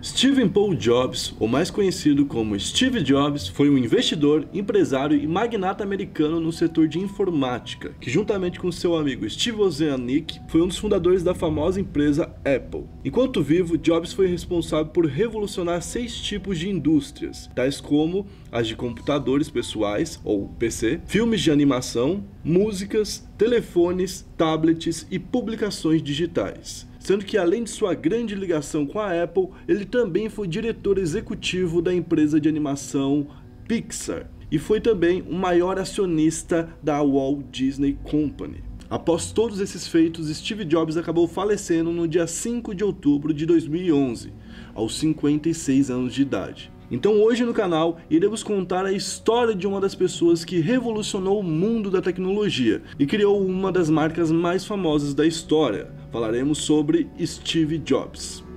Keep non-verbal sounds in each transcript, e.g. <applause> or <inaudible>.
Stephen Paul Jobs, ou mais conhecido como Steve Jobs, foi um investidor, empresário e magnata americano no setor de informática, que juntamente com seu amigo Steve Wozniak foi um dos fundadores da famosa empresa Apple. Enquanto vivo, Jobs foi responsável por revolucionar seis tipos de indústrias, tais como as de computadores pessoais, ou PC, filmes de animação, músicas, telefones, tablets e publicações digitais sendo que além de sua grande ligação com a Apple, ele também foi diretor executivo da empresa de animação Pixar e foi também o maior acionista da Walt Disney Company. Após todos esses feitos, Steve Jobs acabou falecendo no dia 5 de outubro de 2011, aos 56 anos de idade. Então hoje no canal iremos contar a história de uma das pessoas que revolucionou o mundo da tecnologia e criou uma das marcas mais famosas da história. Falaremos sobre Steve Jobs.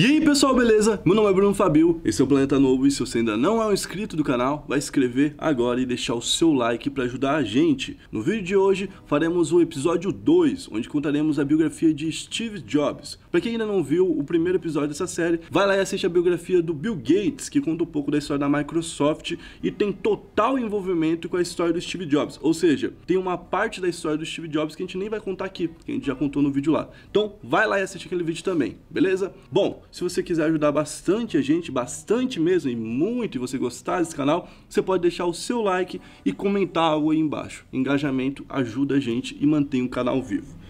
E aí pessoal, beleza? Meu nome é Bruno Fabio, esse é o Planeta Novo e se você ainda não é um inscrito do canal, vai inscrever agora e deixar o seu like para ajudar a gente. No vídeo de hoje faremos o episódio 2, onde contaremos a biografia de Steve Jobs. Para quem ainda não viu o primeiro episódio dessa série, vai lá e assiste a biografia do Bill Gates, que conta um pouco da história da Microsoft e tem total envolvimento com a história do Steve Jobs. Ou seja, tem uma parte da história do Steve Jobs que a gente nem vai contar aqui, que a gente já contou no vídeo lá. Então vai lá e assiste aquele vídeo também, beleza? Bom, se você quiser ajudar bastante a gente, bastante mesmo e muito, e você gostar desse canal, você pode deixar o seu like e comentar algo aí embaixo. Engajamento ajuda a gente e mantém o canal vivo.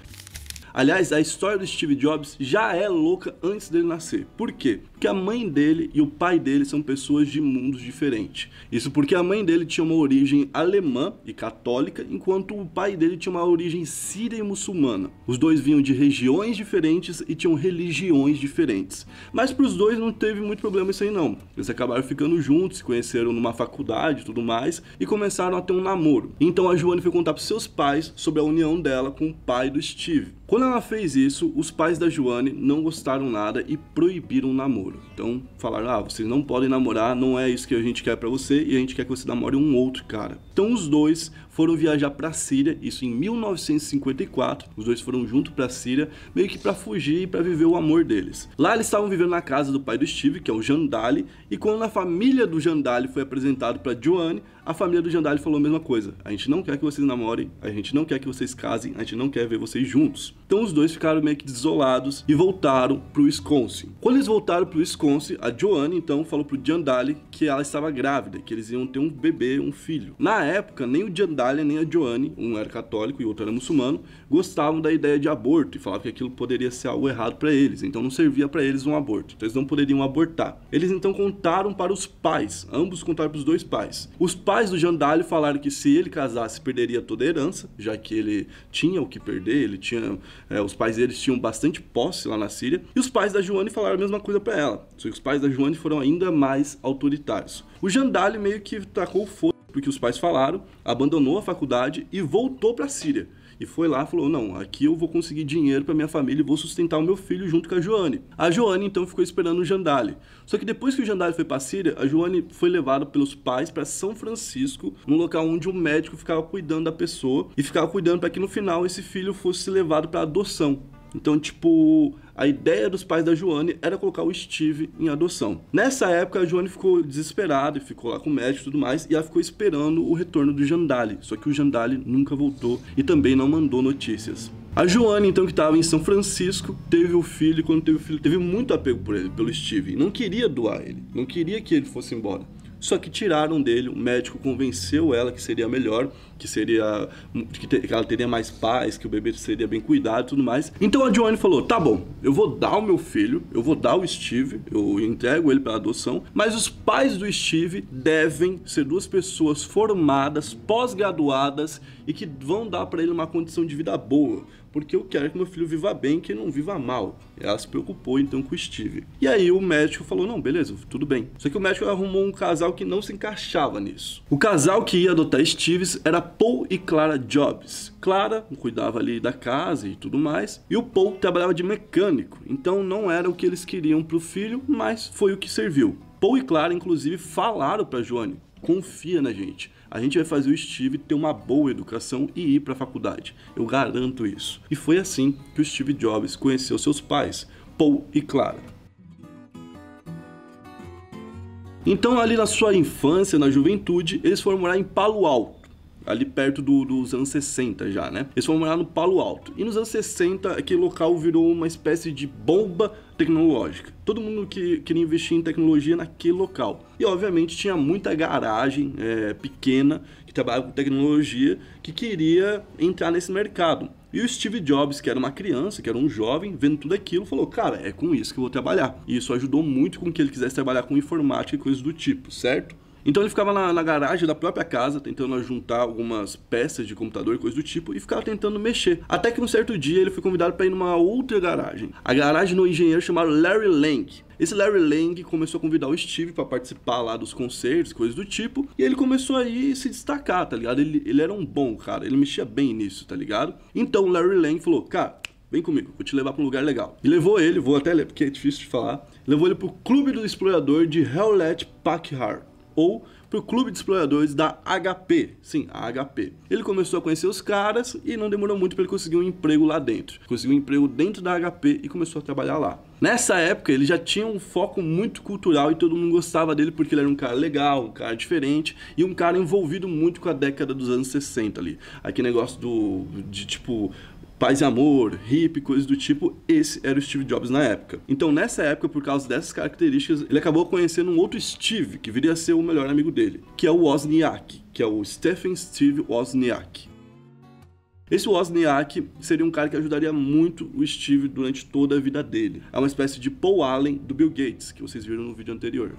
Aliás, a história do Steve Jobs já é louca antes dele nascer. Por quê? Porque a mãe dele e o pai dele são pessoas de mundos diferentes. Isso porque a mãe dele tinha uma origem alemã e católica, enquanto o pai dele tinha uma origem síria e muçulmana. Os dois vinham de regiões diferentes e tinham religiões diferentes. Mas para os dois não teve muito problema isso aí não. Eles acabaram ficando juntos, se conheceram numa faculdade e tudo mais, e começaram a ter um namoro. Então a Joane foi contar para seus pais sobre a união dela com o pai do Steve. Quando ela fez isso, os pais da Joane não gostaram nada e proibiram o namoro. Então falaram: ah, vocês não podem namorar, não é isso que a gente quer para você e a gente quer que você namore um outro cara. Então os dois foram viajar para a Síria, isso em 1954. Os dois foram juntos para a Síria, meio que para fugir e para viver o amor deles. Lá eles estavam vivendo na casa do pai do Steve, que é o Jandali, e quando a família do Jandali foi apresentado para Joanne, a família do Jandali falou a mesma coisa. A gente não quer que vocês namorem, a gente não quer que vocês casem, a gente não quer ver vocês juntos. Então os dois ficaram meio que desolados e voltaram pro Wisconsin. Quando eles voltaram pro Wisconsin, a Joanne então falou pro Jandali que ela estava grávida, que eles iam ter um bebê, um filho. Na época, nem o Jandali nem a Joanne, um era católico e outro era muçulmano, gostavam da ideia de aborto e falavam que aquilo poderia ser algo errado para eles, então não servia para eles um aborto, então eles não poderiam abortar. Eles então contaram para os pais, ambos contaram para os dois pais. Os pais do Jandalho falaram que se ele casasse perderia toda a herança, já que ele tinha o que perder, ele tinha, é, os pais deles tinham bastante posse lá na Síria, e os pais da Joanne falaram a mesma coisa para ela, só que os pais da Joanne foram ainda mais autoritários. O Jandalho meio que tacou fogo porque os pais falaram, abandonou a faculdade e voltou para a Síria. E foi lá e falou: Não, aqui eu vou conseguir dinheiro para minha família e vou sustentar o meu filho junto com a Joane. A Joane então ficou esperando o Jandali. Só que depois que o Jandali foi para a Síria, a Joane foi levada pelos pais para São Francisco, num local onde um médico ficava cuidando da pessoa e ficava cuidando para que no final esse filho fosse levado para adoção. Então, tipo, a ideia dos pais da Joane era colocar o Steve em adoção. Nessa época, a Joane ficou desesperada e ficou lá com o médico e tudo mais, e ela ficou esperando o retorno do Jandali. Só que o Jandali nunca voltou e também não mandou notícias. A Joane, então, que estava em São Francisco, teve o filho, e quando teve o filho, teve muito apego por ele, pelo Steve. Não queria doar ele, não queria que ele fosse embora. Só que tiraram dele, o médico convenceu ela que seria melhor, que seria que, ela teria mais paz, que o bebê seria bem cuidado e tudo mais. Então a Joanne falou: "Tá bom, eu vou dar o meu filho, eu vou dar o Steve, eu entrego ele para adoção, mas os pais do Steve devem ser duas pessoas formadas, pós-graduadas e que vão dar para ele uma condição de vida boa, porque eu quero que meu filho viva bem, que não viva mal". Ela se preocupou então com o Steve. E aí o médico falou: "Não, beleza, tudo bem". Só que o médico arrumou um casal que não se encaixava nisso. O casal que ia adotar Steve era Paul e Clara Jobs. Clara cuidava ali da casa e tudo mais, e o Paul trabalhava de mecânico, então não era o que eles queriam para o filho, mas foi o que serviu. Paul e Clara, inclusive, falaram para Joane: confia na gente, a gente vai fazer o Steve ter uma boa educação e ir para a faculdade. Eu garanto isso. E foi assim que o Steve Jobs conheceu seus pais, Paul e Clara. Então, ali na sua infância, na juventude, eles foram morar em Palo Alto ali perto do, dos anos 60 já, né? Eles foram morar no Palo Alto. E nos anos 60, aquele local virou uma espécie de bomba tecnológica. Todo mundo que queria investir em tecnologia naquele local. E obviamente tinha muita garagem é, pequena que trabalhava com tecnologia que queria entrar nesse mercado. E o Steve Jobs, que era uma criança, que era um jovem, vendo tudo aquilo, falou: Cara, é com isso que eu vou trabalhar. E isso ajudou muito com que ele quisesse trabalhar com informática e coisas do tipo, certo? Então ele ficava na, na, garagem da própria casa, tentando juntar algumas peças de computador e coisa do tipo, e ficava tentando mexer. Até que um certo dia ele foi convidado para ir numa outra garagem. A garagem do engenheiro chamado Larry Lang. Esse Larry Lang começou a convidar o Steve para participar lá dos concertos, coisas do tipo, e ele começou aí se destacar, tá ligado? Ele, ele era um bom cara, ele mexia bem nisso, tá ligado? Então o Larry Lang falou, cara, vem comigo, vou te levar para um lugar legal. E levou ele, vou até ler porque é difícil de falar, levou ele pro Clube do Explorador de Hewlett Packard ou para o clube de exploradores da HP. Sim, a HP. Ele começou a conhecer os caras e não demorou muito para ele conseguir um emprego lá dentro. Conseguiu um emprego dentro da HP e começou a trabalhar lá. Nessa época, ele já tinha um foco muito cultural e todo mundo gostava dele porque ele era um cara legal, um cara diferente e um cara envolvido muito com a década dos anos 60 ali. Aquele negócio do de tipo paz e amor, hippie, coisas do tipo, esse era o Steve Jobs na época. Então, nessa época, por causa dessas características, ele acabou conhecendo um outro Steve, que viria a ser o melhor amigo dele, que é o Wozniak, que é o Stephen Steve Wozniak. Esse Wozniak seria um cara que ajudaria muito o Steve durante toda a vida dele. É uma espécie de Paul Allen do Bill Gates, que vocês viram no vídeo anterior.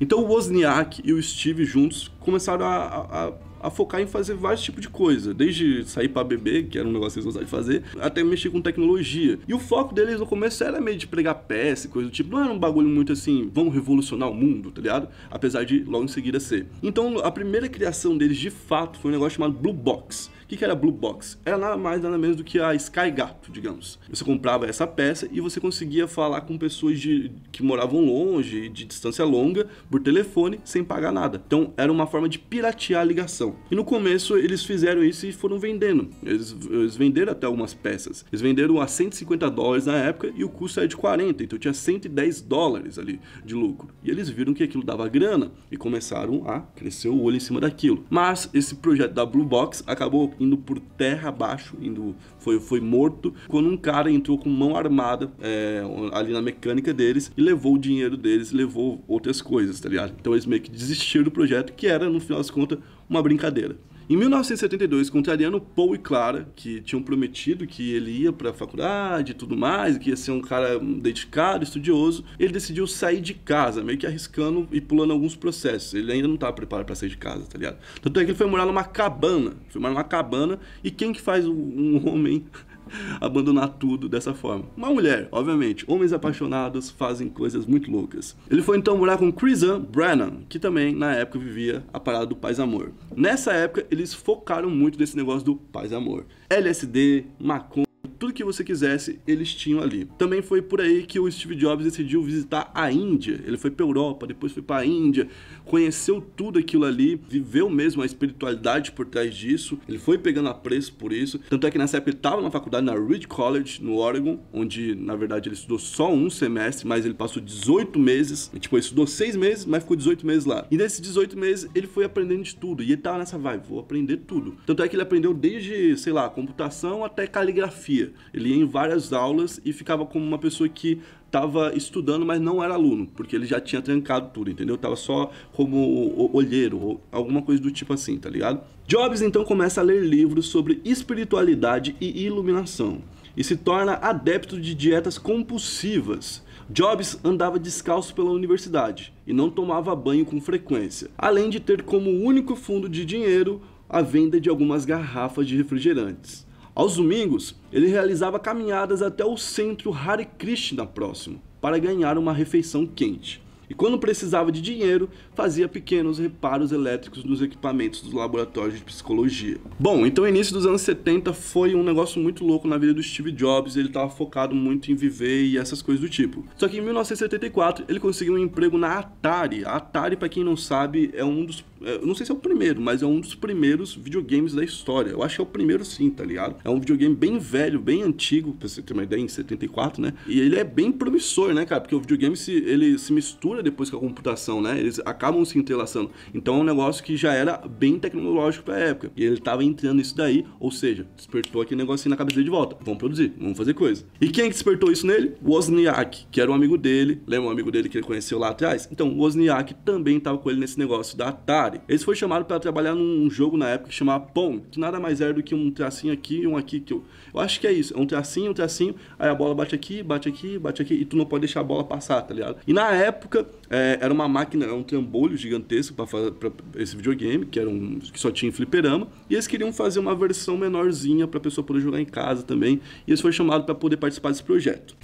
Então o Wozniak e o Steve juntos começaram a, a, a focar em fazer vários tipos de coisa, desde sair para beber, que era um negócio que eles gostavam de fazer, até mexer com tecnologia. E o foco deles no começo era meio de pregar peça e coisa do tipo, não era um bagulho muito assim, vamos revolucionar o mundo, tá ligado? Apesar de logo em seguida ser. Então a primeira criação deles de fato foi um negócio chamado Blue Box que, que era Blue Box? Era nada mais nada menos do que a Sky Gato, digamos. Você comprava essa peça e você conseguia falar com pessoas de, que moravam longe, de distância longa, por telefone, sem pagar nada. Então era uma forma de piratear a ligação. E no começo eles fizeram isso e foram vendendo. Eles, eles venderam até algumas peças. Eles venderam a 150 dólares na época e o custo era de 40, então tinha 110 dólares ali de lucro. E eles viram que aquilo dava grana e começaram a crescer o olho em cima daquilo. Mas esse projeto da Blue Box acabou indo por terra abaixo, indo, foi, foi morto, quando um cara entrou com mão armada é, ali na mecânica deles e levou o dinheiro deles, levou outras coisas, tá ligado? Então eles meio que desistiram do projeto, que era, no final das contas, uma brincadeira. Em 1972, contrariando Paul e Clara, que tinham prometido que ele ia para a faculdade e tudo mais, que ia ser um cara dedicado, estudioso, ele decidiu sair de casa, meio que arriscando e pulando alguns processos. Ele ainda não estava preparado para sair de casa, tá ligado? Tanto é que ele foi morar numa cabana, foi morar numa cabana, e quem que faz um homem <laughs> abandonar tudo dessa forma. Uma mulher, obviamente. Homens apaixonados fazem coisas muito loucas. Ele foi então morar com Chrisan Brennan, que também na época vivia a parada do paz amor. Nessa época, eles focaram muito nesse negócio do paz amor. LSD, maconha tudo que você quisesse, eles tinham ali. Também foi por aí que o Steve Jobs decidiu visitar a Índia. Ele foi para Europa, depois foi para a Índia, conheceu tudo aquilo ali, viveu mesmo a espiritualidade por trás disso. Ele foi pegando a preço por isso. Tanto é que nessa época ele estava na faculdade na Reed College, no Oregon, onde na verdade ele estudou só um semestre, mas ele passou 18 meses. Tipo, ele estudou 6 meses, mas ficou 18 meses lá. E nesses 18 meses ele foi aprendendo de tudo. E ele tava nessa vibe, vou aprender tudo. Tanto é que ele aprendeu desde, sei lá, computação até caligrafia. Ele ia em várias aulas e ficava como uma pessoa que estava estudando, mas não era aluno, porque ele já tinha trancado tudo, entendeu? Tava só como olheiro, alguma coisa do tipo assim, tá ligado? Jobs então começa a ler livros sobre espiritualidade e iluminação e se torna adepto de dietas compulsivas. Jobs andava descalço pela universidade e não tomava banho com frequência, além de ter como único fundo de dinheiro a venda de algumas garrafas de refrigerantes. Aos domingos, ele realizava caminhadas até o centro Hare Krishna próximo para ganhar uma refeição quente. e quando precisava de dinheiro, fazia pequenos reparos elétricos nos equipamentos dos laboratórios de psicologia. Bom, então o início dos anos 70 foi um negócio muito louco na vida do Steve Jobs, ele estava focado muito em viver e essas coisas do tipo. Só que em 1974 ele conseguiu um emprego na Atari. A Atari, para quem não sabe, é um dos eu não sei se é o primeiro, mas é um dos primeiros videogames da história. Eu acho que é o primeiro sim, tá ligado? É um videogame bem velho, bem antigo, pra você ter uma ideia, em 74, né? E ele é bem promissor, né, cara? Porque o videogame se, ele se mistura depois com a computação, né? Eles acabam se entrelaçando. Então é um negócio que já era bem tecnológico pra época. E ele tava entrando nisso daí, ou seja, despertou aquele negocinho na cabeça dele de volta. Vamos produzir, vamos fazer coisa. E quem que despertou isso nele? Wozniak, que era um amigo dele. Lembra um amigo dele que ele conheceu lá atrás? Então, Wozniak também tava com ele nesse negócio da Atari. Atari. Eles foram chamados para trabalhar num jogo na época que chamava Pong, que nada mais era do que um tracinho aqui e um aqui. Que eu, eu acho que é isso. É um tracinho, um tracinho, aí a bola bate aqui, bate aqui, bate aqui, e tu não pode deixar a bola passar, tá ligado? E na época, é, era uma máquina, era um trambolho gigantesco para esse videogame, que era um que só tinha fliperama, e eles queriam fazer uma versão menorzinha para a pessoa poder jogar em casa também, e eles foram chamados para poder participar desse projeto.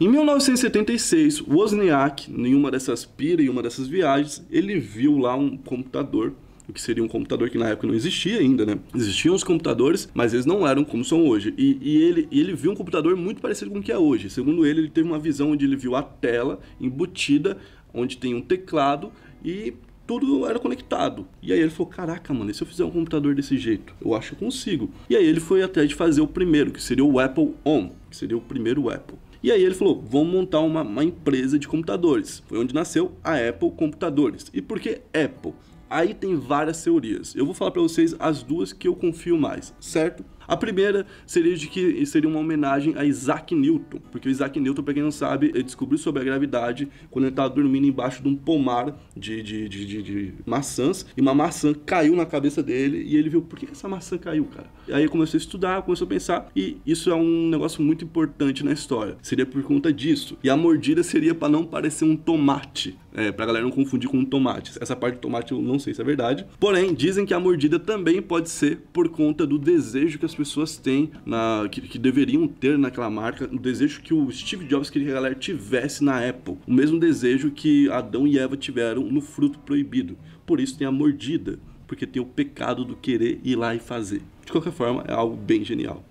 Em 1976, Wozniak, em uma dessas piras, em uma dessas viagens, ele viu lá um computador o que seria um computador que na época não existia ainda, né? Existiam os computadores, mas eles não eram como são hoje. E, e ele, e ele viu um computador muito parecido com o que é hoje. Segundo ele, ele teve uma visão onde ele viu a tela embutida, onde tem um teclado e tudo era conectado. E aí ele falou: Caraca, mano, e se eu fizer um computador desse jeito? Eu acho que eu consigo. E aí ele foi atrás de fazer o primeiro, que seria o Apple On, que seria o primeiro Apple. E aí ele falou: vamos montar uma, uma empresa de computadores. Foi onde nasceu a Apple Computadores. E por que Apple? Aí tem várias teorias. Eu vou falar para vocês as duas que eu confio mais, certo? A primeira seria de que seria uma homenagem a Isaac Newton, porque o Isaac Newton, para quem não sabe, ele descobriu sobre a gravidade quando ele estava dormindo embaixo de um pomar de, de, de, de, de maçãs, e uma maçã caiu na cabeça dele, e ele viu, por que essa maçã caiu, cara? E aí começou a estudar, começou a pensar, e isso é um negócio muito importante na história. Seria por conta disso. E a mordida seria para não parecer um tomate, é, pra galera não confundir com um tomate. Essa parte do tomate eu não sei se é verdade. Porém, dizem que a mordida também pode ser por conta do desejo que as pessoas têm, na, que, que, deveriam ter naquela marca, o desejo que o Steve Jobs queria que a galera tivesse na Apple. O mesmo desejo que Adão e Eva tiveram no fruto proibido. Por isso tem a mordida, porque tem o pecado do querer ir lá e fazer. De qualquer forma, é algo bem genial.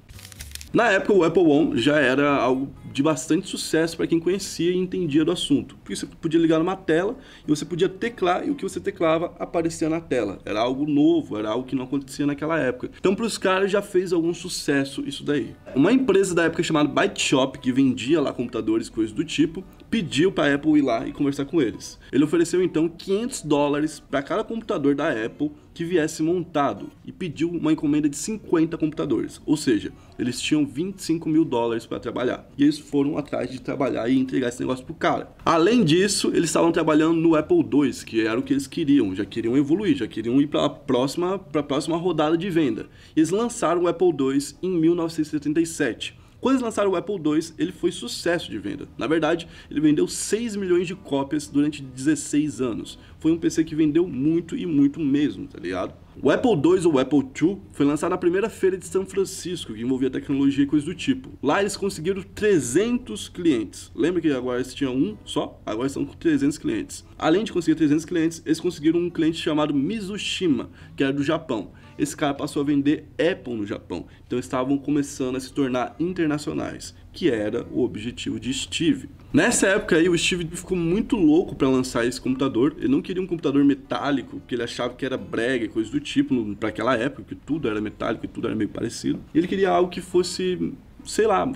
Na época, o Apple One já era algo de bastante sucesso para quem conhecia e entendia do assunto. Porque você podia ligar numa tela e você podia teclar e o que você teclava aparecia na tela. Era algo novo, era algo que não acontecia naquela época. Então, para os caras já fez algum sucesso isso daí. Uma empresa da época chamada Byte Shop, que vendia lá computadores, coisas do tipo, pediu para a Apple ir lá e conversar com eles. Ele ofereceu então 500 dólares para cada computador da Apple que viesse montado e pediu uma encomenda de 50 computadores, ou seja, eles tinham 25 mil dólares para trabalhar e eles foram atrás de trabalhar e entregar esse negócio pro cara. Além disso, eles estavam trabalhando no Apple II, que era o que eles queriam, já queriam evoluir, já queriam ir para a próxima, para a próxima rodada de venda. Eles lançaram o Apple II em 1977 quando eles lançaram o Apple II, ele foi sucesso de venda. Na verdade, ele vendeu 6 milhões de cópias durante 16 anos. Foi um PC que vendeu muito e muito mesmo, tá ligado? O Apple II ou Apple II foi lançado na primeira feira de São Francisco, que envolvia tecnologia e coisas do tipo. Lá eles conseguiram 300 clientes. Lembra que agora eles tinham um só? Agora são 300 clientes. Além de conseguir 300 clientes, eles conseguiram um cliente chamado Mizushima, que era do Japão esse cara passou a vender Apple no Japão. Então estavam começando a se tornar internacionais, que era o objetivo de Steve. Nessa época aí, o Steve ficou muito louco para lançar esse computador. Ele não queria um computador metálico, porque ele achava que era brega, coisa do tipo, para aquela época, que tudo era metálico e tudo era meio parecido. Ele queria algo que fosse sei lá,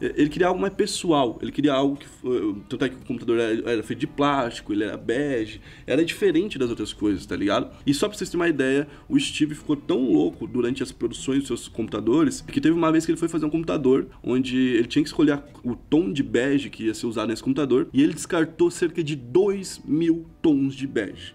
ele queria algo mais pessoal, ele queria algo que. Tanto é que o computador era, era, feito de plástico, ele era bege, era diferente das outras coisas, tá ligado? E só pra vocês terem uma ideia, o Steve ficou tão louco durante as produções dos seus computadores que teve uma vez que ele foi fazer um computador onde ele tinha que escolher o tom de bege que ia ser usado nesse computador e ele descartou cerca de 2 mil tons de bege.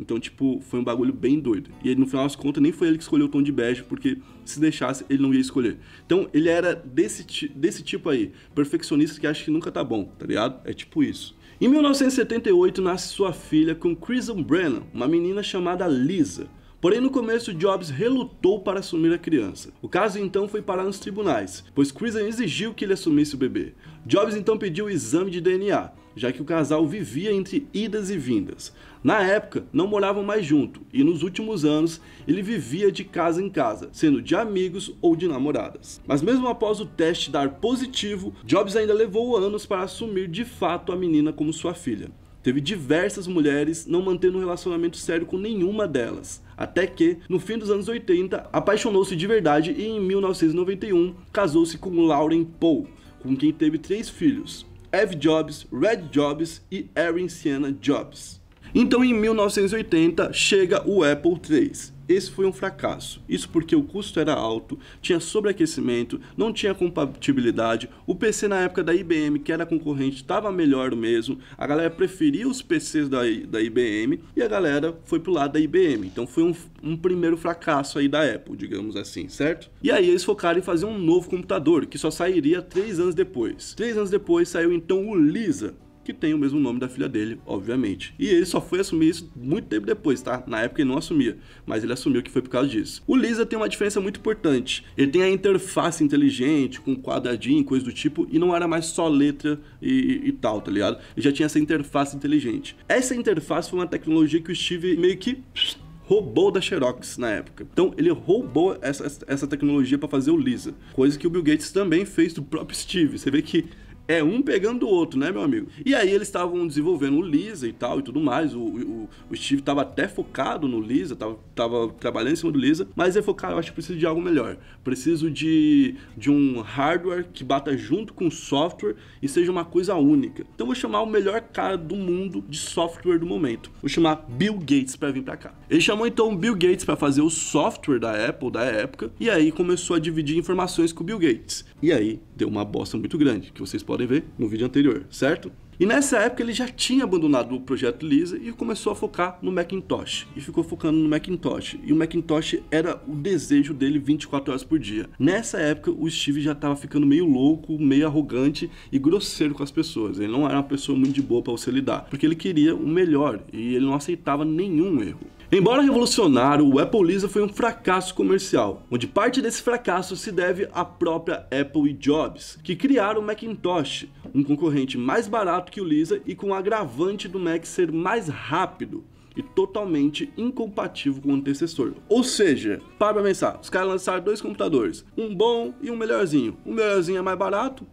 Então, tipo, foi um bagulho bem doido. E ele, no final das contas, nem foi ele que escolheu o tom de bege, porque se deixasse, ele não ia escolher. Então, ele era desse, desse tipo aí, perfeccionista que acha que nunca tá bom, tá ligado? É tipo isso. Em 1978, nasce sua filha com Kristen Brennan, uma menina chamada Lisa. Porém, no começo, Jobs relutou para assumir a criança. O caso então foi parar nos tribunais, pois Kristen exigiu que ele assumisse o bebê. Jobs então pediu o exame de DNA. Já que o casal vivia entre idas e vindas. Na época, não moravam mais junto e nos últimos anos ele vivia de casa em casa, sendo de amigos ou de namoradas. Mas mesmo após o teste dar positivo, Jobs ainda levou anos para assumir de fato a menina como sua filha. Teve diversas mulheres não mantendo um relacionamento sério com nenhuma delas. Até que, no fim dos anos 80, apaixonou-se de verdade e em 1991 casou-se com Lauren Poe, com quem teve três filhos: Eve Jobs, Red Jobs e Erin Sienna Jobs. Então, em 1980, chega o Apple III. Esse foi um fracasso. Isso porque o custo era alto, tinha sobreaquecimento, não tinha compatibilidade. O PC na época da IBM, que era concorrente, estava melhor mesmo. A galera preferia os PCs da, da IBM e a galera foi pro lado da IBM. Então foi um, um primeiro fracasso aí da Apple, digamos assim, certo? E aí eles focaram em fazer um novo computador, que só sairia três anos depois. Três anos depois saiu então o Lisa, que tem o mesmo nome da filha dele, obviamente. E ele só foi assumir isso muito tempo depois, tá? Na época ele não assumia, mas ele assumiu que foi por causa disso. O Lisa tem uma diferença muito importante. Ele tem a interface inteligente, com quadradinho, coisa do tipo, e não era mais só letra e, e tal, tá ligado? Ele já tinha essa interface inteligente. Essa interface foi uma tecnologia que o Steve meio que roubou da Xerox na época. Então ele roubou essa, essa tecnologia para fazer o Lisa, coisa que o Bill Gates também fez do próprio Steve. Você vê que é um pegando o outro, né, meu amigo? E aí eles estavam desenvolvendo o Lisa e tal e tudo mais. O, o, o Steve estava até focado no Lisa, tava, tava trabalhando em cima do Lisa, mas ele falou, cara, eu acho que preciso de algo melhor. Preciso de, de um hardware que bata junto com o software e seja uma coisa única. Então vou chamar o melhor cara do mundo de software do momento. Vou chamar Bill Gates para vir para cá. Ele chamou então Bill Gates para fazer o software da Apple da época e aí começou a dividir informações com o Bill Gates. E aí deu uma bosta muito grande, que vocês podem ver no vídeo anterior, certo? E nessa época ele já tinha abandonado o projeto Lisa e começou a focar no Macintosh. E ficou focando no Macintosh. E o Macintosh era o desejo dele 24 horas por dia. Nessa época o Steve já estava ficando meio louco, meio arrogante e grosseiro com as pessoas. Ele não era uma pessoa muito de boa para você lidar, porque ele queria o melhor e ele não aceitava nenhum erro. Embora revolucionário, o Apple Lisa foi um fracasso comercial, onde parte desse fracasso se deve à própria Apple e Jobs, que criaram o Macintosh, um concorrente mais barato que o Lisa e com o agravante do Mac ser mais rápido e totalmente incompatível com o antecessor. Ou seja, para pra pensar, os caras lançaram dois computadores, um bom e um melhorzinho. O melhorzinho é mais barato,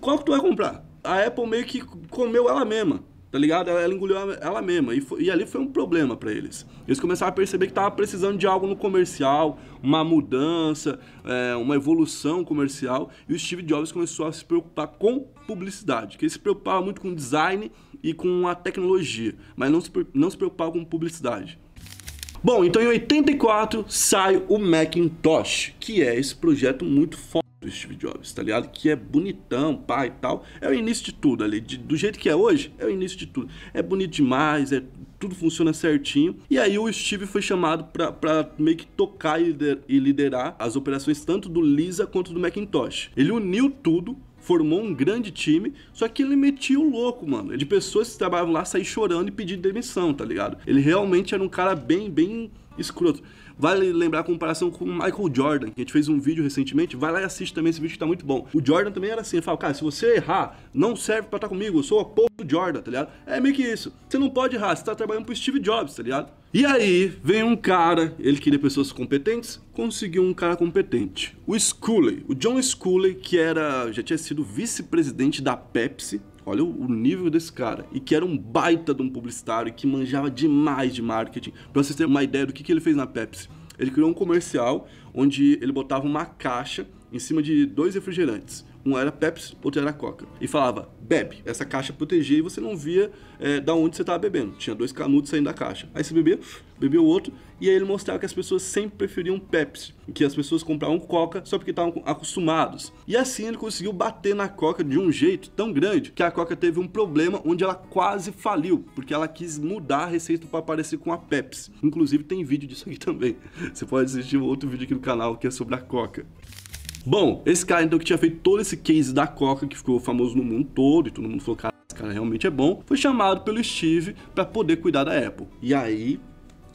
qual que tu vai comprar? A Apple meio que comeu ela mesma tá ligado? Ela, ela engoliu ela mesma e, foi, e, ali foi um problema para eles. Eles começaram a perceber que tava precisando de algo no comercial, uma mudança, é, uma evolução comercial e o Steve Jobs começou a se preocupar com publicidade, que ele se preocupava muito com design e com a tecnologia, mas não se, não se preocupava com publicidade. Bom, então em 84 sai o Macintosh, que é esse projeto muito forte do Steve Jobs, tá ligado? Que é bonitão, pai e tal. É o início de tudo ali. De, do jeito que é hoje, é o início de tudo. É bonito demais, é, tudo funciona certinho. E aí o Steve foi chamado para meio que tocar e liderar as operações tanto do Lisa quanto do Macintosh. Ele uniu tudo formou um grande time, só que ele metia o louco, mano. De pessoas que trabalhavam lá sair chorando e pedir demissão, tá ligado? Ele realmente era um cara bem, bem escroto. Vale lembrar a comparação com o Michael Jordan, que a gente fez um vídeo recentemente. Vai lá e assiste também esse vídeo que tá muito bom. O Jordan também era assim, ele fala, cara, se você errar, não serve pra estar comigo, eu sou a porra do Jordan, tá ligado? É meio que isso. Você não pode errar, você tá trabalhando pro Steve Jobs, tá ligado? E aí, vem um cara, ele queria pessoas competentes, conseguiu um cara competente. O Scully, o John Scully, que era, já tinha sido vice-presidente da Pepsi, Olha o nível desse cara. E que era um baita de um publicitário que manjava demais de marketing. Pra vocês terem uma ideia do que, que ele fez na Pepsi. Ele criou um comercial onde ele botava uma caixa em cima de dois refrigerantes. Um era Pepsi, outro era Coca. E falava, bebe. Essa caixa protegia e você não via é, da onde você estava bebendo. Tinha dois canudos saindo da caixa. Aí você bebia, bebia o outro, e aí ele mostrava que as pessoas sempre preferiam Pepsi. Que as pessoas compravam Coca só porque estavam acostumados. E assim ele conseguiu bater na Coca de um jeito tão grande que a Coca teve um problema onde ela quase faliu. Porque ela quis mudar a receita para parecer com a Pepsi. Inclusive tem vídeo disso aqui também. Você pode assistir outro vídeo aqui no canal que é sobre a Coca. Bom, esse cara então que tinha feito todo esse case da Coca, que ficou famoso no mundo todo, e todo mundo falou, cara, esse cara realmente é bom, foi chamado pelo Steve para poder cuidar da Apple. E aí,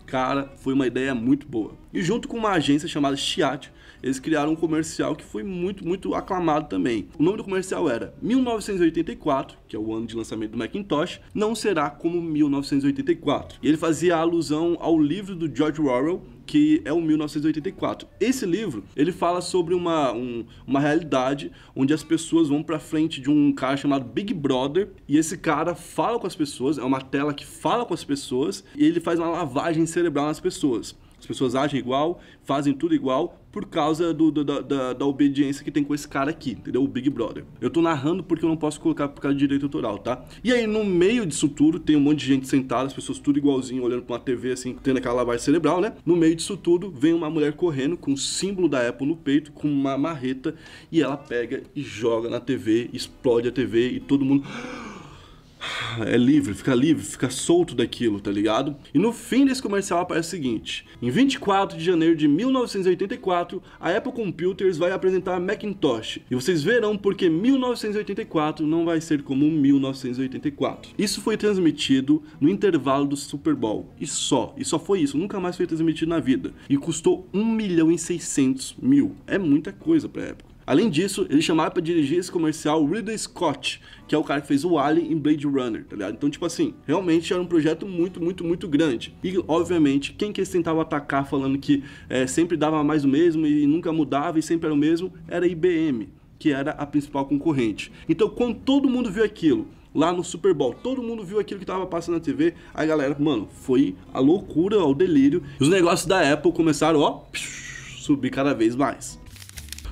cara, foi uma ideia muito boa. E junto com uma agência chamada Chiat, eles criaram um comercial que foi muito, muito aclamado também. O nome do comercial era 1984, que é o ano de lançamento do Macintosh, não será como 1984. E ele fazia alusão ao livro do George Orwell, que é o 1984. Esse livro, ele fala sobre uma, um, uma realidade onde as pessoas vão para frente de um cara chamado Big Brother e esse cara fala com as pessoas, é uma tela que fala com as pessoas e ele faz uma lavagem cerebral nas pessoas. As pessoas agem igual, fazem tudo igual por causa do, do, da, da, obediência que tem com esse cara aqui, entendeu? O Big Brother. Eu tô narrando porque eu não posso colocar por causa de direito autoral, tá? E aí, no meio disso tudo, tem um monte de gente sentada, as pessoas tudo igualzinho, olhando pra uma TV assim, tendo aquela lavagem cerebral, né? No meio disso tudo, vem uma mulher correndo com o símbolo da Apple no peito, com uma marreta, e ela pega e joga na TV, explode a TV e todo mundo é livre, fica livre, fica solto daquilo, tá ligado? E no fim desse comercial aparece o seguinte: em 24 de janeiro de 1984, a Apple Computers vai apresentar Macintosh. E vocês verão porque 1984 não vai ser como 1984. Isso foi transmitido no intervalo do Super Bowl. E só, e só foi isso, nunca mais foi transmitido na vida. E custou 1 milhão e 600 mil. É muita coisa pra época. Além disso, ele chamava para dirigir esse comercial Ridley Scott, que é o cara que fez o Alien em Blade Runner, tá ligado? Então, tipo assim, realmente era um projeto muito, muito, muito grande. E, obviamente, quem que eles tentavam atacar falando que é, sempre dava mais o mesmo e nunca mudava e sempre era o mesmo, era a IBM, que era a principal concorrente. Então, quando todo mundo viu aquilo, lá no Super Bowl. Todo mundo viu aquilo que tava passando na TV. Aí galera, mano, foi a loucura, o delírio. Os negócios da Apple começaram, ó, subir cada vez mais.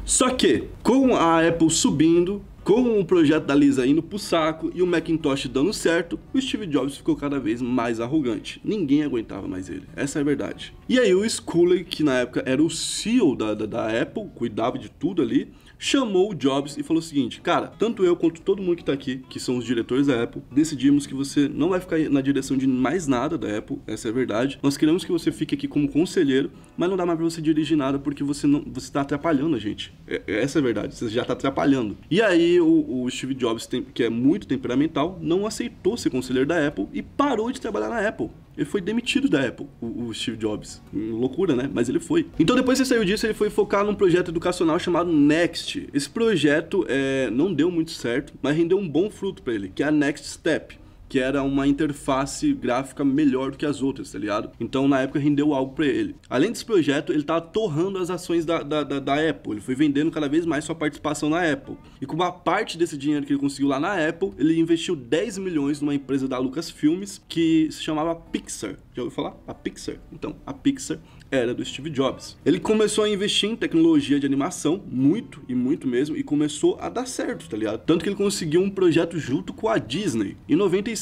Só que, com a Apple subindo, com o projeto da Lisa indo pro saco e o Macintosh dando certo, o Steve Jobs ficou cada vez mais arrogante. Ninguém aguentava mais ele. Essa é a verdade. E aí o Scully, que na época era o CEO da, da, da Apple, cuidava de tudo ali, chamou o Jobs e falou o seguinte: Cara, tanto eu quanto todo mundo que tá aqui, que são os diretores da Apple, decidimos que você não vai ficar na direção de mais nada da Apple, essa é a verdade. Nós queremos que você fique aqui como conselheiro, mas não dá mais pra você dirigir nada porque você não você tá atrapalhando a gente. É, essa é a verdade, você já tá atrapalhando. E aí o, o Steve Jobs, que é muito temperamental, não aceitou ser conselheiro da Apple e parou de trabalhar na Apple. Ele foi demitido da Apple, o, o, Steve Jobs. Loucura, né? Mas ele foi. Então, depois que saiu disso, ele foi focar num projeto educacional chamado Next. Esse projeto é, não deu muito certo, mas rendeu um bom fruto para ele, que é a Next Step que era uma interface gráfica melhor do que as outras, tá ligado? Então na época rendeu algo para ele. Além desse projeto, ele tava torrando as ações da, da, da, da, Apple, ele foi vendendo cada vez mais sua participação na Apple. E com uma parte desse dinheiro que ele conseguiu lá na Apple, ele investiu 10 milhões numa empresa da Lucasfilmes que se chamava Pixar. Já ouviu falar? A Pixar. Então, a Pixar era do Steve Jobs. Ele começou a investir em tecnologia de animação, muito e muito mesmo, e começou a dar certo, tá ligado? Tanto que ele conseguiu um projeto junto com a Disney. Em 95,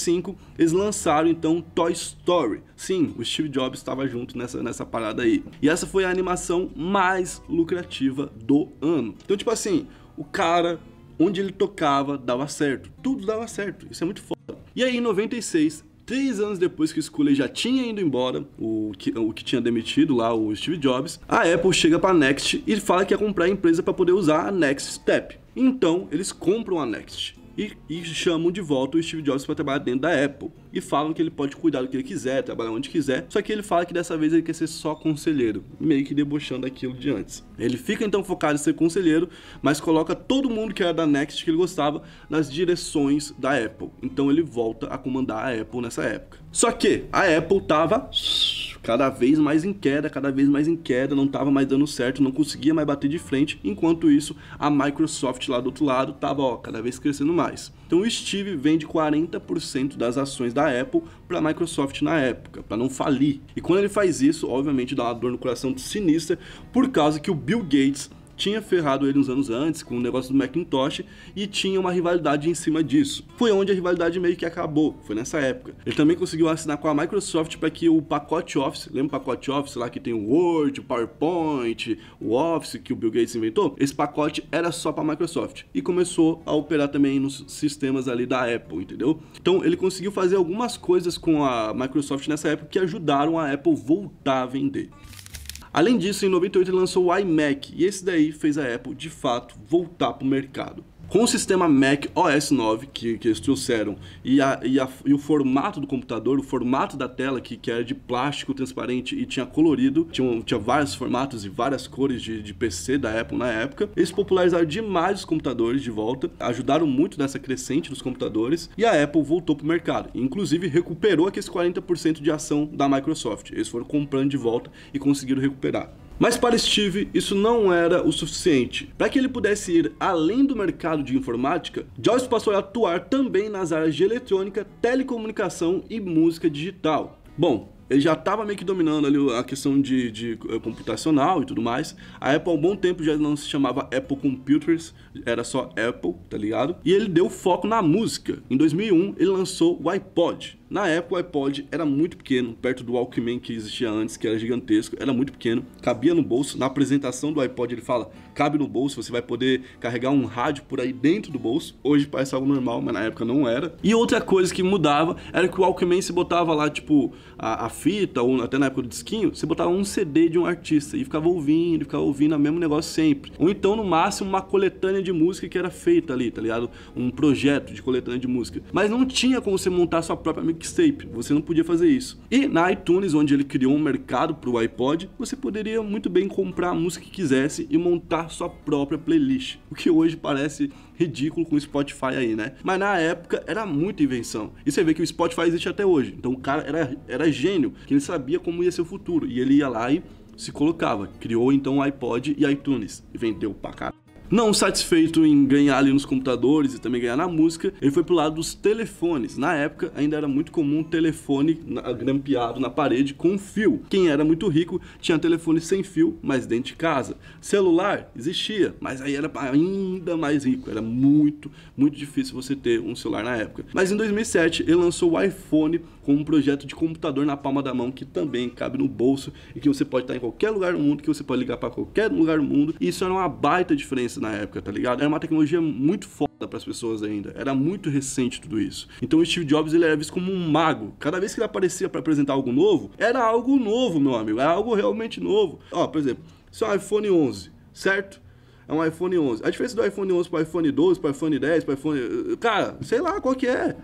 eles lançaram então Toy Story. Sim, o Steve Jobs estava junto nessa, nessa parada aí. E essa foi a animação mais lucrativa do ano. Então, tipo assim, o cara onde ele tocava dava certo, tudo dava certo. Isso é muito foda. E aí, em 96, Três anos depois que o Scully já tinha ido embora, o que, o que tinha demitido lá o Steve Jobs, a Apple chega para a Next e fala que quer comprar a empresa para poder usar a Next Step. Então, eles compram a Next e, e chamam de volta o Steve Jobs para trabalhar dentro da Apple. E falam que ele pode cuidar do que ele quiser, trabalhar onde quiser. Só que ele fala que dessa vez ele quer ser só conselheiro, meio que debochando aquilo de antes. Ele fica então focado em ser conselheiro, mas coloca todo mundo que era da Next que ele gostava nas direções da Apple. Então ele volta a comandar a Apple nessa época. Só que a Apple tava cada vez mais em queda, cada vez mais em queda, não estava mais dando certo, não conseguia mais bater de frente. Enquanto isso, a Microsoft lá do outro lado estava cada vez crescendo mais. Então o Steve vende 40% das ações da Apple para a Microsoft na época, para não falir. E quando ele faz isso, obviamente dá uma dor no coração sinistra, por causa que o Bill Gates tinha ferrado ele uns anos antes com o negócio do Macintosh e tinha uma rivalidade em cima disso. Foi onde a rivalidade meio que acabou, foi nessa época. Ele também conseguiu assinar com a Microsoft para que o pacote Office, lembra o pacote Office lá que tem o Word, o PowerPoint, o Office que o Bill Gates inventou? Esse pacote era só para a Microsoft e começou a operar também nos sistemas ali da Apple, entendeu? Então ele conseguiu fazer algumas coisas com a Microsoft nessa época que ajudaram a Apple voltar a vender. Além disso, em 98 ele lançou o iMac e esse daí fez a Apple de fato voltar para o mercado. Com o sistema Mac OS 9 que, que eles trouxeram e, a, e, a, e, o formato do computador, o formato da tela que, que era de plástico transparente e tinha colorido, tinha, tinha vários formatos e várias cores de, de PC da Apple na época, eles popularizaram demais os computadores de volta, ajudaram muito nessa crescente dos computadores e a Apple voltou para o mercado. Inclusive recuperou aqueles 40% de ação da Microsoft. Eles foram comprando de volta e conseguiram recuperar. Mas para Steve, isso não era o suficiente. Para que ele pudesse ir além do mercado de informática, Jobs passou a atuar também nas áreas de eletrônica, telecomunicação e música digital. Bom, ele já estava meio que dominando ali a questão de, de, eh, computacional e tudo mais. A Apple há um bom tempo já não se chamava Apple Computers, era só Apple, tá ligado? E ele deu foco na música. Em 2001, ele lançou o iPod. Na época o iPod era muito pequeno, perto do Walkman que existia antes, que era gigantesco, era muito pequeno, cabia no bolso. Na apresentação do iPod ele fala, cabe no bolso, você vai poder carregar um rádio por aí dentro do bolso. Hoje parece algo normal, mas na época não era. E outra coisa que mudava era que o Walkman se botava lá, tipo, a, a fita, ou até na época do disquinho, você botava um CD de um artista e ficava ouvindo, ficava ouvindo o mesmo negócio sempre. Ou então, no máximo, uma coletânea de música que era feita ali, tá ligado? Um projeto de coletânea de música. Mas não tinha como você montar sua própria mixtape. Você não podia fazer isso. E na iTunes, onde ele criou um mercado para o iPod, você poderia muito bem comprar a música que quisesse e montar sua própria playlist. O que hoje parece ridículo com o Spotify aí, né? Mas na época era muita invenção. E você vê que o Spotify existe até hoje. Então o cara era, era gênio, que ele sabia como ia ser o futuro. E ele ia lá e se colocava. Criou então o iPod e iTunes. E vendeu pra caralho. Não satisfeito em ganhar ali nos computadores e também ganhar na música, ele foi pro lado dos telefones. Na época, ainda era muito comum um telefone grampeado na parede com fio. Quem era muito rico tinha telefone sem fio, mas dentro de casa. Celular existia, mas aí era ainda mais rico. Era muito, muito difícil você ter um celular na época. Mas em 2007, ele lançou o iPhone com um projeto de computador na palma da mão que também cabe no bolso e que você pode estar em qualquer lugar do mundo, que você pode ligar para qualquer lugar do mundo. E isso era uma baita diferença na época, tá ligado? Era uma tecnologia muito foda para as pessoas ainda. Era muito recente tudo isso. Então o Steve Jobs ele era visto como um mago. Cada vez que ele aparecia para apresentar algo novo, era algo novo, meu amigo. Era algo realmente novo. Ó, por exemplo, esse é um iPhone 11, certo? é um iPhone 11. A diferença do iPhone 11 para o iPhone 12, para o iPhone 10, para o iPhone. Cara, sei lá qual que é.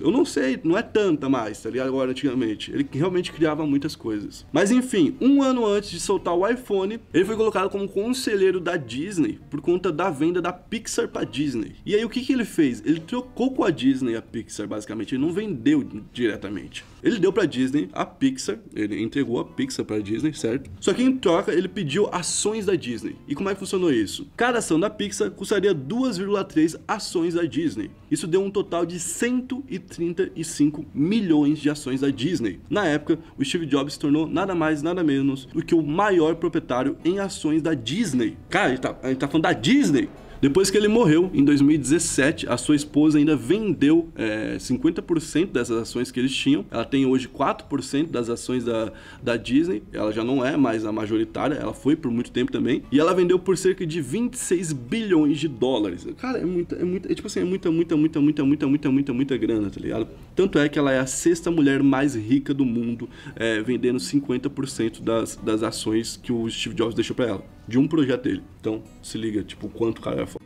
Eu não sei, não é tanta mais, tá ligado? Agora, antigamente. Ele realmente criava muitas coisas. Mas enfim, um ano antes de soltar o iPhone, ele foi colocado como conselheiro da Disney por conta da venda da Pixar pra Disney. E aí o que, que ele fez? Ele trocou com a Disney a Pixar, basicamente. Ele não vendeu diretamente. Ele deu pra Disney a Pixar, ele entregou a Pixar pra Disney, certo? Só que em troca ele pediu ações da Disney. E como é que funcionou isso? Cada ação da Pixar custaria 2,3 ações da Disney. Isso deu um total de 130 35 milhões de ações da Disney. Na época, o Steve Jobs se tornou nada mais, nada menos do que o maior proprietário em ações da Disney. Cara, a gente tá, a gente tá falando da Disney. Depois que ele morreu, em 2017, a sua esposa ainda vendeu é, 50% dessas ações que eles tinham. Ela tem hoje 4% das ações da, da Disney. Ela já não é mais a majoritária, ela foi por muito tempo também. E ela vendeu por cerca de 26 bilhões de dólares. Cara, é muita, é muita, é, tipo assim, é muita, muita, muita, muita, muita, muita, muita, muita grana, tá ligado? Tanto é que ela é a sexta mulher mais rica do mundo, é, vendendo 50% das, das ações que o Steve Jobs deixou para ela, de um projeto dele. Então, se liga, tipo, quanto o cara é foda.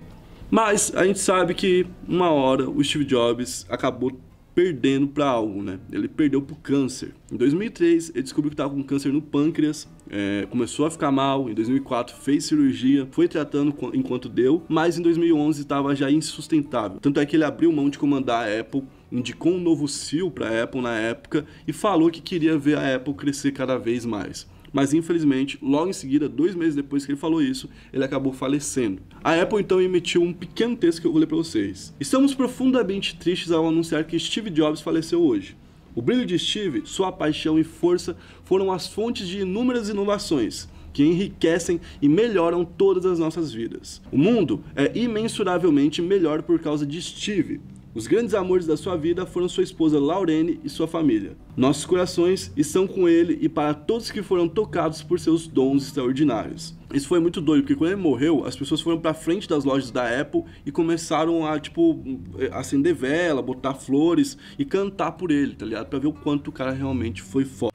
Mas a gente sabe que uma hora o Steve Jobs acabou perdendo para algo, né? Ele perdeu pro câncer. Em 2003, ele descobriu que estava com câncer no pâncreas, é, começou a ficar mal. Em 2004, fez cirurgia, foi tratando enquanto deu, mas em 2011 estava já insustentável. Tanto é que ele abriu mão de comandar a Apple, indicou um novo CEO para a Apple na época e falou que queria ver a Apple crescer cada vez mais mas infelizmente, logo em seguida, dois meses depois que ele falou isso, ele acabou falecendo. A Apple então emitiu um pequeno texto que eu vou ler para vocês. Estamos profundamente tristes ao anunciar que Steve Jobs faleceu hoje. O brilho de Steve, sua paixão e força foram as fontes de inúmeras inovações que enriquecem e melhoram todas as nossas vidas. O mundo é imensuravelmente melhor por causa de Steve, os grandes amores da sua vida foram sua esposa Laurene e sua família. Nossos corações estão com ele e para todos que foram tocados por seus dons extraordinários. Isso foi muito doido, porque quando ele morreu, as pessoas foram pra frente das lojas da Apple e começaram a, tipo, acender vela, botar flores e cantar por ele, tá ligado? Pra ver o quanto o cara realmente foi foda.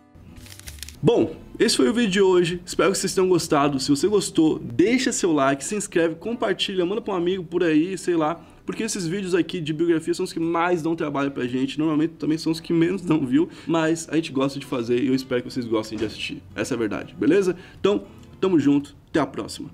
Bom, esse foi o vídeo de hoje, espero que vocês tenham gostado. Se você gostou, deixa seu like, se inscreve, compartilha, manda para um amigo por aí, sei lá. Porque esses vídeos aqui de biografia são os que mais dão trabalho pra gente. Normalmente também são os que menos dão view, mas a gente gosta de fazer e eu espero que vocês gostem de assistir. Essa é a verdade, beleza? Então, tamo junto, até a próxima.